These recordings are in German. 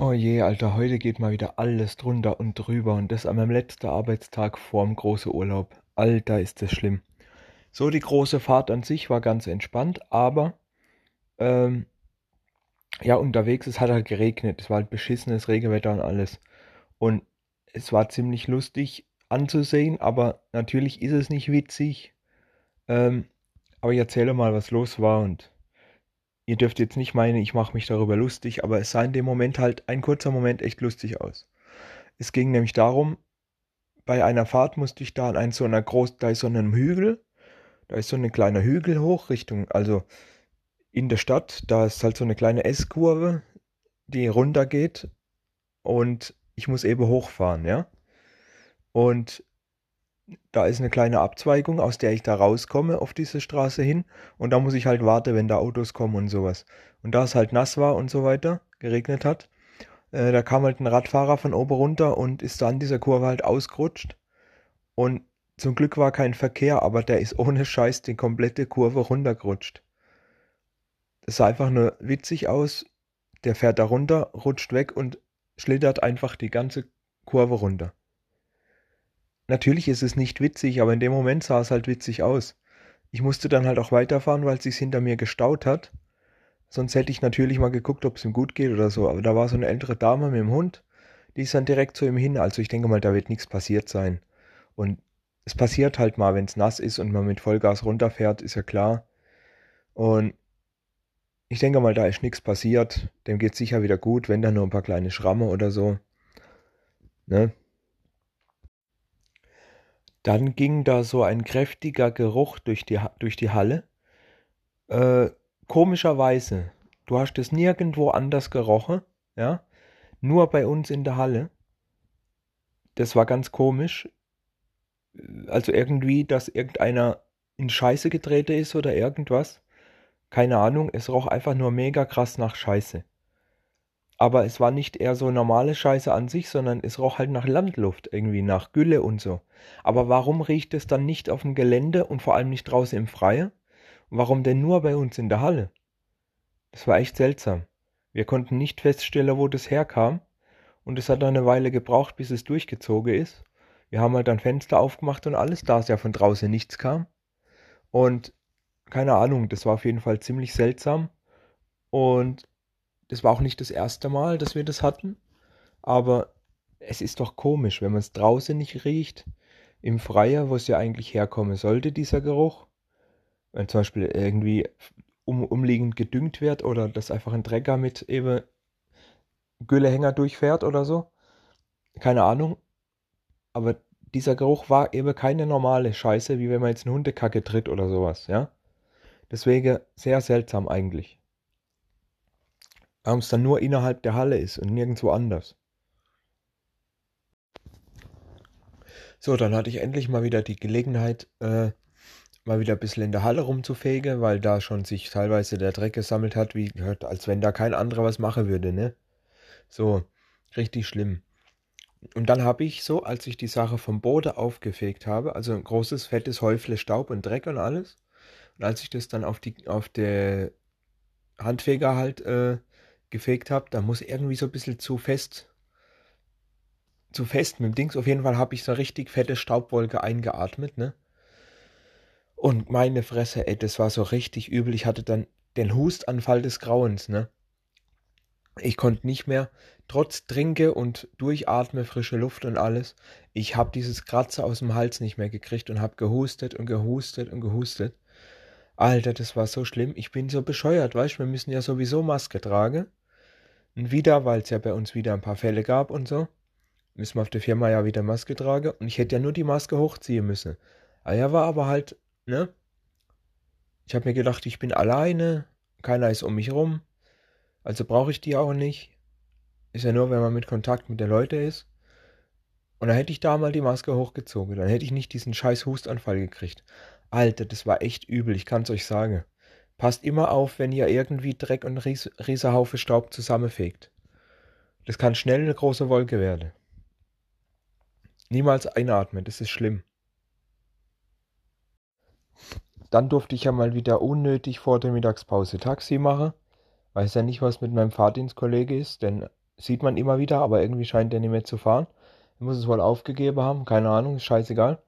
Oh je, Alter, heute geht mal wieder alles drunter und drüber und das an meinem letzten Arbeitstag vorm großen Urlaub. Alter, ist das schlimm. So, die große Fahrt an sich war ganz entspannt, aber ähm, ja, unterwegs, es hat halt geregnet. Es war halt beschissenes Regenwetter und alles. Und es war ziemlich lustig anzusehen, aber natürlich ist es nicht witzig. Ähm, aber ich erzähle mal, was los war und ihr dürft jetzt nicht meinen, ich mache mich darüber lustig, aber es sah in dem Moment halt ein kurzer Moment echt lustig aus. Es ging nämlich darum, bei einer Fahrt musste ich da an einen so einer groß, da ist so einem Hügel, da ist so ein kleiner Hügel hoch Richtung, also in der Stadt, da ist halt so eine kleine S-Kurve, die runter geht und ich muss eben hochfahren, ja. Und da ist eine kleine Abzweigung, aus der ich da rauskomme auf diese Straße hin. Und da muss ich halt warten, wenn da Autos kommen und sowas. Und da es halt nass war und so weiter, geregnet hat, äh, da kam halt ein Radfahrer von oben runter und ist da an dieser Kurve halt ausgerutscht. Und zum Glück war kein Verkehr, aber der ist ohne Scheiß die komplette Kurve runtergerutscht. Es sah einfach nur witzig aus. Der fährt da runter, rutscht weg und schlittert einfach die ganze Kurve runter. Natürlich ist es nicht witzig, aber in dem Moment sah es halt witzig aus. Ich musste dann halt auch weiterfahren, weil es sich hinter mir gestaut hat. Sonst hätte ich natürlich mal geguckt, ob es ihm gut geht oder so. Aber da war so eine ältere Dame mit dem Hund, die ist dann direkt zu ihm hin. Also ich denke mal, da wird nichts passiert sein. Und es passiert halt mal, wenn es nass ist und man mit Vollgas runterfährt, ist ja klar. Und ich denke mal, da ist nichts passiert. Dem geht sicher wieder gut, wenn da nur ein paar kleine Schramme oder so. Ne? Dann ging da so ein kräftiger Geruch durch die, durch die Halle. Äh, komischerweise, du hast es nirgendwo anders gerochen, ja, nur bei uns in der Halle. Das war ganz komisch. Also irgendwie, dass irgendeiner in Scheiße getreten ist oder irgendwas. Keine Ahnung, es roch einfach nur mega krass nach Scheiße aber es war nicht eher so normale Scheiße an sich, sondern es roch halt nach Landluft irgendwie, nach Gülle und so. Aber warum riecht es dann nicht auf dem Gelände und vor allem nicht draußen im Freien? Warum denn nur bei uns in der Halle? Das war echt seltsam. Wir konnten nicht feststellen, wo das herkam und es hat eine Weile gebraucht, bis es durchgezogen ist. Wir haben halt dann Fenster aufgemacht und alles, da es ja von draußen nichts kam. Und keine Ahnung, das war auf jeden Fall ziemlich seltsam. Und das war auch nicht das erste Mal, dass wir das hatten. Aber es ist doch komisch, wenn man es draußen nicht riecht, im Freier, wo es ja eigentlich herkommen sollte, dieser Geruch. Wenn zum Beispiel irgendwie um, umliegend gedüngt wird oder dass einfach ein Trecker mit eben Güllehänger durchfährt oder so. Keine Ahnung. Aber dieser Geruch war eben keine normale Scheiße, wie wenn man jetzt eine Hundekacke tritt oder sowas, ja. Deswegen sehr seltsam eigentlich. Warum es dann nur innerhalb der Halle ist und nirgendwo anders. So, dann hatte ich endlich mal wieder die Gelegenheit, äh, mal wieder ein bisschen in der Halle rumzufegen, weil da schon sich teilweise der Dreck gesammelt hat, wie als wenn da kein anderer was machen würde, ne? So, richtig schlimm. Und dann habe ich so, als ich die Sache vom Boden aufgefegt habe, also ein großes, fettes Häufle Staub und Dreck und alles, und als ich das dann auf die, auf der Handfeger halt äh, gefegt habe, da muss irgendwie so ein bisschen zu fest, zu fest mit dem Dings. Auf jeden Fall habe ich so richtig fette Staubwolke eingeatmet, ne? Und meine Fresse, ey, das war so richtig übel. Ich hatte dann den Hustanfall des Grauens, ne? Ich konnte nicht mehr, trotz Trinke und Durchatme frische Luft und alles, ich habe dieses Kratzer aus dem Hals nicht mehr gekriegt und habe gehustet und gehustet und gehustet. Alter, das war so schlimm. Ich bin so bescheuert, weißt du, wir müssen ja sowieso Maske tragen. Und wieder, weil es ja bei uns wieder ein paar Fälle gab und so, müssen wir auf der Firma ja wieder Maske tragen. Und ich hätte ja nur die Maske hochziehen müssen. Ah ja, war aber halt, ne? Ich habe mir gedacht, ich bin alleine, keiner ist um mich rum. Also brauche ich die auch nicht. Ist ja nur, wenn man mit Kontakt mit den Leuten ist. Und dann hätte ich da mal die Maske hochgezogen. Dann hätte ich nicht diesen scheiß Hustanfall gekriegt. Alter, das war echt übel, ich kann's euch sagen. Passt immer auf, wenn ihr irgendwie Dreck und Ries Riesenhaufe Staub zusammenfegt. Das kann schnell eine große Wolke werden. Niemals einatmen, das ist schlimm. Dann durfte ich ja mal wieder unnötig vor der Mittagspause Taxi machen. Weiß ja nicht, was mit meinem Fahrdienstkollege ist, denn sieht man immer wieder, aber irgendwie scheint der nicht mehr zu fahren. Er muss es wohl aufgegeben haben, keine Ahnung, ist scheißegal.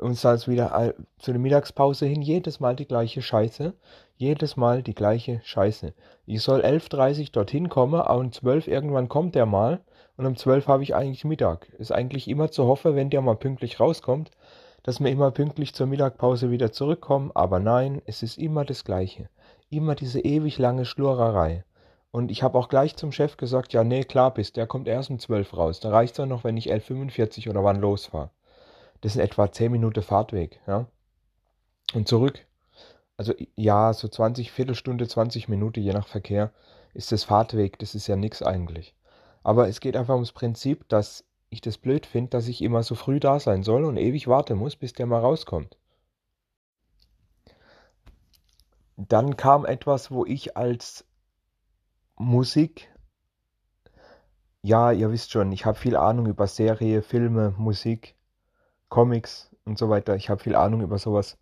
Und dann ist wieder zu der Mittagspause hin jedes Mal die gleiche Scheiße. Jedes Mal die gleiche Scheiße. Ich soll 11.30 Uhr dorthin kommen, aber um 12 Uhr irgendwann kommt der mal und um 12 Uhr habe ich eigentlich Mittag. Ist eigentlich immer zu hoffen, wenn der mal pünktlich rauskommt, dass wir immer pünktlich zur Mittagpause wieder zurückkommen, aber nein, es ist immer das Gleiche. Immer diese ewig lange Schlurerei. Und ich habe auch gleich zum Chef gesagt, ja, nee, klar bist, der kommt erst um 12 raus. Da reicht es noch, wenn ich 11.45 oder wann losfahre. Das sind etwa 10 Minuten Fahrtweg, ja. Und zurück. Also ja, so 20, Viertelstunde, 20 Minuten, je nach Verkehr, ist das Fahrtweg, das ist ja nichts eigentlich. Aber es geht einfach ums Prinzip, dass ich das blöd finde, dass ich immer so früh da sein soll und ewig warten muss, bis der mal rauskommt. Dann kam etwas, wo ich als Musik, ja, ihr wisst schon, ich habe viel Ahnung über Serie, Filme, Musik, Comics und so weiter. Ich habe viel Ahnung über sowas.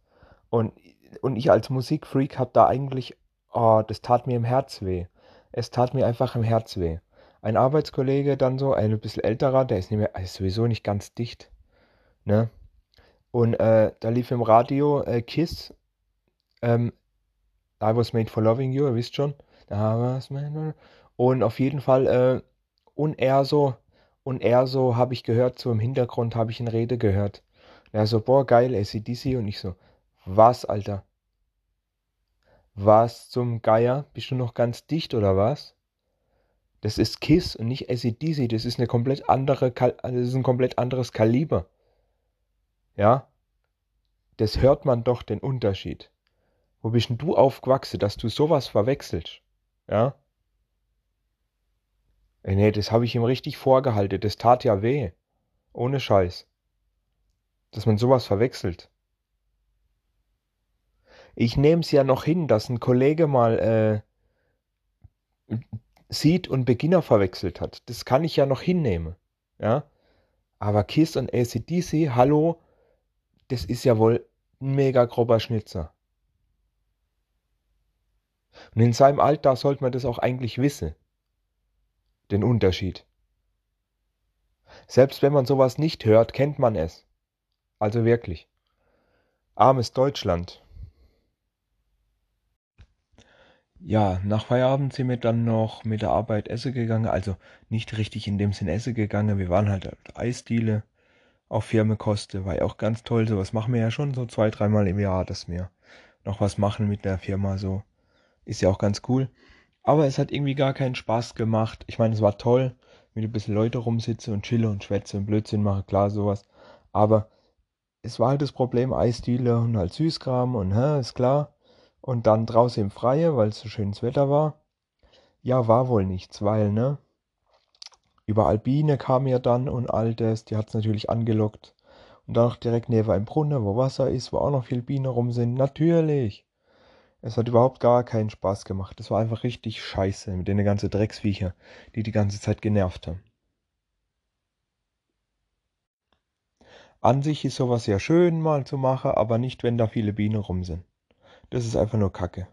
Und, und ich als Musikfreak habe da eigentlich, oh, das tat mir im Herz weh. Es tat mir einfach im Herz weh. Ein Arbeitskollege dann so, ein bisschen älterer, der ist, nicht mehr, ist sowieso nicht ganz dicht. Ne? Und äh, da lief im Radio äh, Kiss, ähm, I was made for loving you, ihr wisst schon. Und auf jeden Fall, äh, und er so, und er so, habe ich gehört, so im Hintergrund habe ich eine Rede gehört. Er so, boah, geil, ACDC. Und ich so, was, Alter? Was zum Geier? Bist du noch ganz dicht oder was? Das ist Kiss und nicht ACDC. Das ist eine komplett andere, das ist ein komplett anderes Kaliber. Ja? Das hört man doch den Unterschied. Wo bist denn du aufgewachsen, dass du sowas verwechselst? Ja? Nee, das habe ich ihm richtig vorgehalten. Das tat ja weh. Ohne Scheiß. Dass man sowas verwechselt. Ich nehme es ja noch hin, dass ein Kollege mal äh, Seed und Beginner verwechselt hat. Das kann ich ja noch hinnehmen. Ja? Aber Kiss und ACDC, hallo, das ist ja wohl ein mega grober Schnitzer. Und in seinem Alter sollte man das auch eigentlich wissen. Den Unterschied. Selbst wenn man sowas nicht hört, kennt man es. Also wirklich. Armes Deutschland. Ja, nach Feierabend sind wir dann noch mit der Arbeit essen gegangen. Also nicht richtig in dem Sinn essen gegangen. Wir waren halt auf Eisdiele auf Firmenkoste. War ja auch ganz toll. Sowas machen wir ja schon so zwei, dreimal im Jahr, dass wir noch was machen mit der Firma so. Ist ja auch ganz cool. Aber es hat irgendwie gar keinen Spaß gemacht. Ich meine, es war toll, mit ein bisschen Leute rumsitze und chille und schwätze und Blödsinn mache, klar, sowas. Aber es war halt das Problem, Eisdiele und halt Süßkram und hä, ist klar. Und dann draußen im Freie, weil es so schönes Wetter war. Ja, war wohl nichts, weil, ne? Überall Biene kam ja dann und all das, die hat es natürlich angelockt. Und dann noch direkt neben einem Brunnen, wo Wasser ist, wo auch noch viel Bienen rum sind. Natürlich. Es hat überhaupt gar keinen Spaß gemacht. Es war einfach richtig scheiße mit den ganzen Drecksviecher, die die ganze Zeit genervt haben. An sich ist sowas ja schön mal zu machen, aber nicht, wenn da viele Bienen rum sind. Das ist einfach nur Kacke.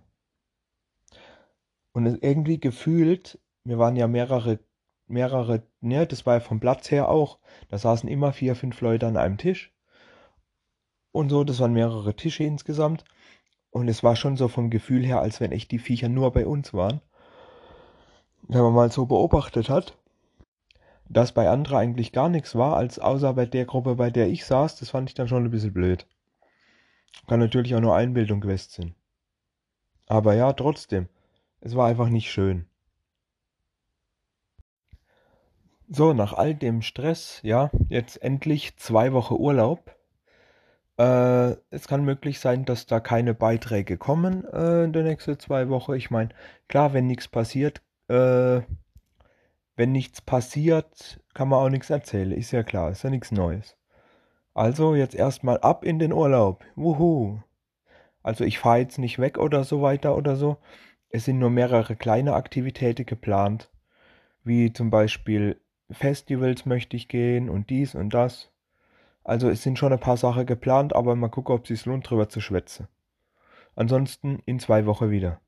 Und irgendwie gefühlt, wir waren ja mehrere, mehrere, ne, das war ja vom Platz her auch, da saßen immer vier, fünf Leute an einem Tisch. Und so, das waren mehrere Tische insgesamt. Und es war schon so vom Gefühl her, als wenn echt die Viecher nur bei uns waren. Wenn man mal so beobachtet hat, dass bei anderen eigentlich gar nichts war, als außer bei der Gruppe, bei der ich saß, das fand ich dann schon ein bisschen blöd. Kann natürlich auch nur Einbildung gewesen sein. Aber ja, trotzdem, es war einfach nicht schön. So, nach all dem Stress, ja, jetzt endlich zwei Wochen Urlaub. Äh, es kann möglich sein, dass da keine Beiträge kommen äh, in den nächsten zwei Wochen. Ich meine, klar, wenn nichts passiert, äh, wenn nichts passiert, kann man auch nichts erzählen. Ist ja klar, ist ja nichts Neues. Also jetzt erstmal ab in den Urlaub. Wuhu. Also ich fahre jetzt nicht weg oder so weiter oder so. Es sind nur mehrere kleine Aktivitäten geplant. Wie zum Beispiel Festivals möchte ich gehen und dies und das. Also es sind schon ein paar Sachen geplant, aber mal gucken, ob es sich lohnt, drüber zu schwätzen. Ansonsten in zwei Wochen wieder.